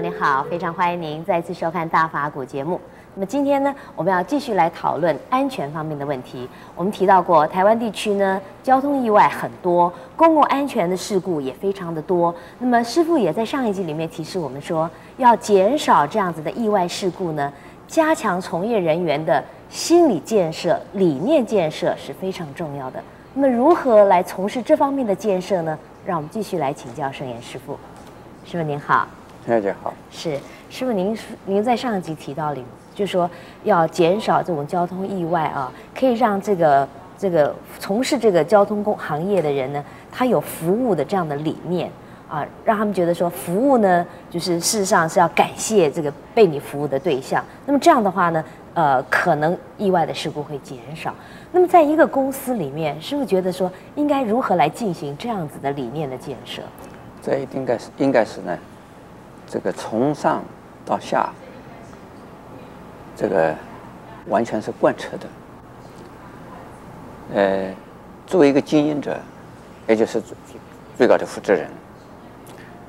您，好，非常欢迎您再次收看《大法古》节目。那么今天呢，我们要继续来讨论安全方面的问题。我们提到过，台湾地区呢，交通意外很多，公共安全的事故也非常的多。那么师傅也在上一集里面提示我们说，要减少这样子的意外事故呢，加强从业人员的心理建设、理念建设是非常重要的。那么如何来从事这方面的建设呢？让我们继续来请教圣严师傅。师傅您好，大家好。是师傅，您您在上一集提到里。就是说要减少这种交通意外啊，可以让这个这个从事这个交通工行业的人呢，他有服务的这样的理念啊，让他们觉得说服务呢，就是事实上是要感谢这个被你服务的对象。那么这样的话呢，呃，可能意外的事故会减少。那么在一个公司里面，是不是觉得说应该如何来进行这样子的理念的建设？这应该是应该是呢，这个从上到下。这个完全是贯彻的。呃，作为一个经营者，也就是最最高的负责人，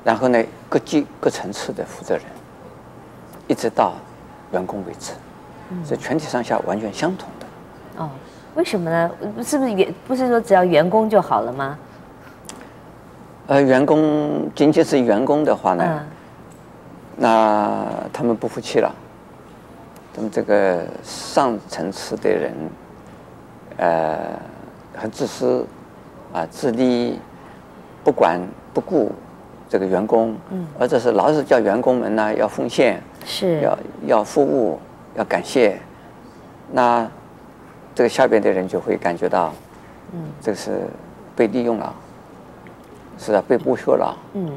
然后呢，各级各层次的负责人，一直到员工为止，是全体上下完全相同的。哦，为什么呢？是不是员不是说只要员工就好了吗？呃，员工仅仅是员工的话呢，嗯、那他们不服气了。他们这个上层次的人，呃，很自私，啊，自利，不管不顾这个员工，嗯，而者是老是叫员工们呢要奉献，是，要要服务，要感谢，那这个下边的人就会感觉到，嗯，这个是被利用了，是啊，被剥削了，嗯，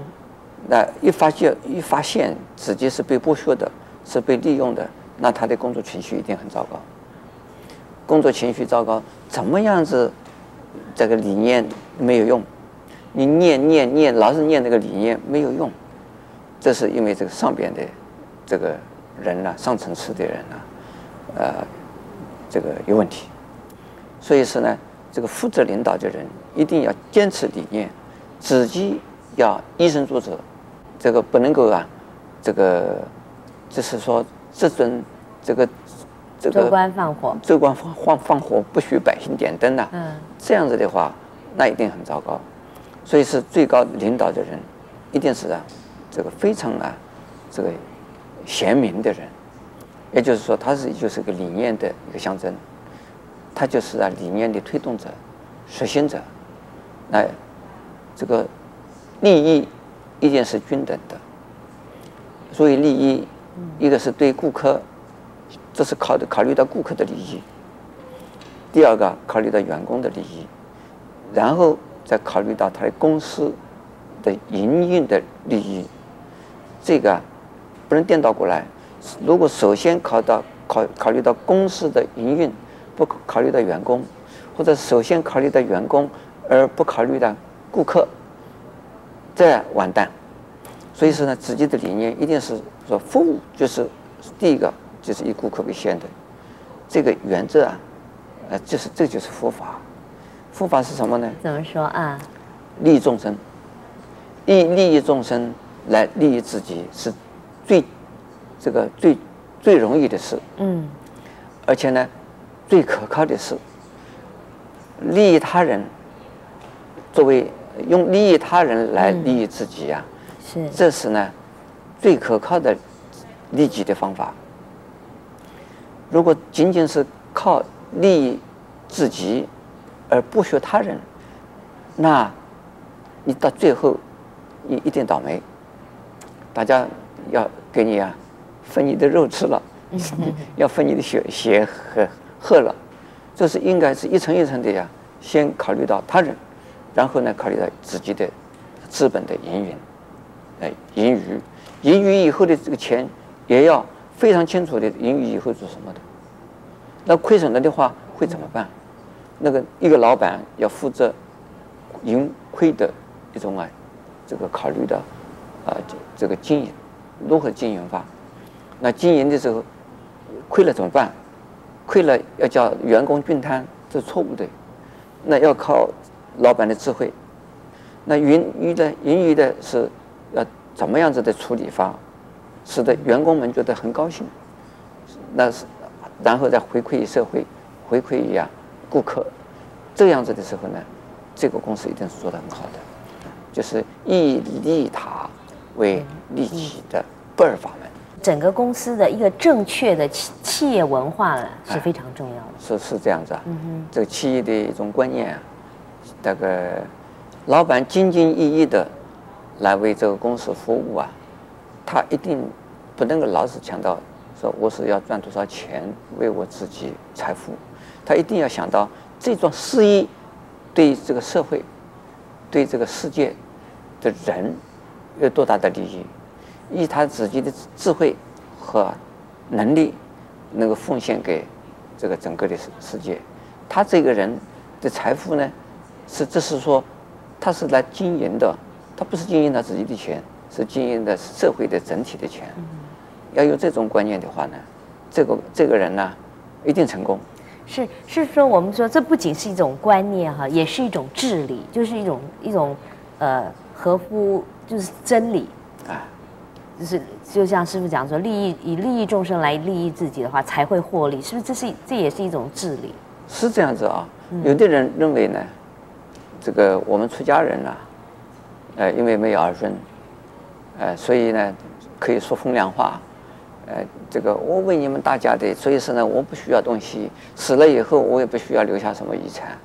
那一发现一发现自己是被剥削的，是被利用的。那他的工作情绪一定很糟糕，工作情绪糟糕，怎么样子？这个理念没有用，你念念念，老是念这个理念没有用，这是因为这个上边的这个人呢、上层次的人呢、呃，这个有问题。所以说呢，这个负责领导的人一定要坚持理念，自己要以身作则，这个不能够啊，这个就是说。这种这个这个州官放火，州官放放放火，不许百姓点灯呐、啊。嗯，这样子的话，那一定很糟糕。所以是最高领导的人，一定是啊，这个非常啊，这个贤明的人。也就是说，他是就是个理念的一个象征，他就是啊理念的推动者、实行者。那这个利益一定是均等的，所以利益。一个是对顾客，这是考考虑到顾客的利益；第二个考虑到员工的利益，然后再考虑到他的公司的营运的利益。这个不能颠倒过来。如果首先考到考考虑到公司的营运，不考虑到员工，或者首先考虑到员工而不考虑到顾客，这完蛋。所以说呢，自己的理念一定是说服务，就是第一个就是以顾客为先的这个原则啊，呃，就是这就是佛法。佛法是什么呢？怎么说啊？利益众生，以利益众生来利益自己，是最这个最最容易的事。嗯。而且呢，最可靠的事。利益他人，作为用利益他人来利益自己呀、啊。嗯是，这是呢，最可靠的利己的方法。如果仅仅是靠利益自己而不学他人，那，你到最后，你一定倒霉。大家要给你啊，分你的肉吃了，要分你的血血和喝了，这是应该是一层一层的呀。先考虑到他人，然后呢，考虑到自己的资本的盈余。哎，盈余，盈余以后的这个钱，也要非常清楚的盈余以后做什么的。那亏损了的话会怎么办？那个一个老板要负责盈亏的一种啊，这个考虑的啊，这个经营如何经营法？那经营的时候亏了怎么办？亏了要叫员工均摊，这是错误的。那要靠老板的智慧。那盈余的盈余的是。要怎么样子的处理法，使得员工们觉得很高兴，那是，然后再回馈于社会，回馈于啊顾客，这样子的时候呢，这个公司一定是做得很好的，就是以利他为利己的不二法门。整个公司的一个正确的企企业文化呢是非常重要的。是是这样子啊，嗯，这个企业的一种观念啊，这个老板兢兢业业的来为这个公司服务啊，他一定不能够老是强调说我是要赚多少钱为我自己财富，他一定要想到这桩事业对这个社会、对这个世界的人有多大的利益。以他自己的智慧和能力，能够奉献给这个整个的世世界。他这个人的财富呢，是这是说，他是来经营的，他不是经营他自己的钱，是经营的社会的整体的钱。要有这种观念的话呢，这个这个人呢，一定成功。是是说，我们说这不仅是一种观念哈，也是一种治理，就是一种一种呃合乎就是真理啊。就是就像师傅讲说，利益以利益众生来利益自己的话，才会获利，是不是？这是这也是一种治理。是这样子啊。有的人认为呢，这个我们出家人啊，呃，因为没有儿孙，呃，所以呢，可以说风凉话，呃，这个我为你们大家的，所以说呢，我不需要东西，死了以后我也不需要留下什么遗产，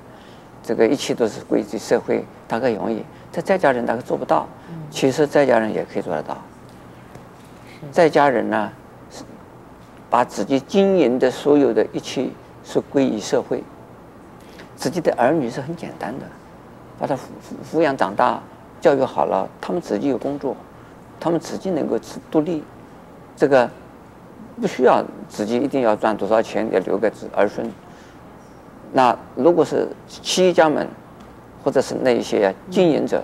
这个一切都是归于社会，大概容易。在在家人大概做不到，其实在家人也可以做得到。在家人呢，把自己经营的所有的一切是归于社会。自己的儿女是很简单的，把他抚抚养长大，教育好了，他们自己有工作，他们自己能够自独立，这个不需要自己一定要赚多少钱要留给子儿孙。那如果是企业家们，或者是那一些经营者，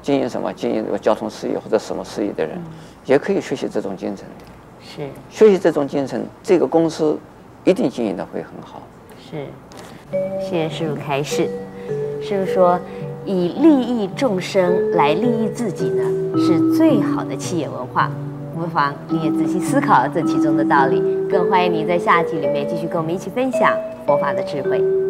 经营什么经营这个交通事业或者什么事业的人。也可以学习这种精神的，是学习这种精神，这个公司一定经营的会很好。是，谢谢师傅开示。师傅说，以利益众生来利益自己呢，是最好的企业文化。不妨你也仔细思考这其中的道理。更欢迎您在下集里面继续跟我们一起分享佛法的智慧。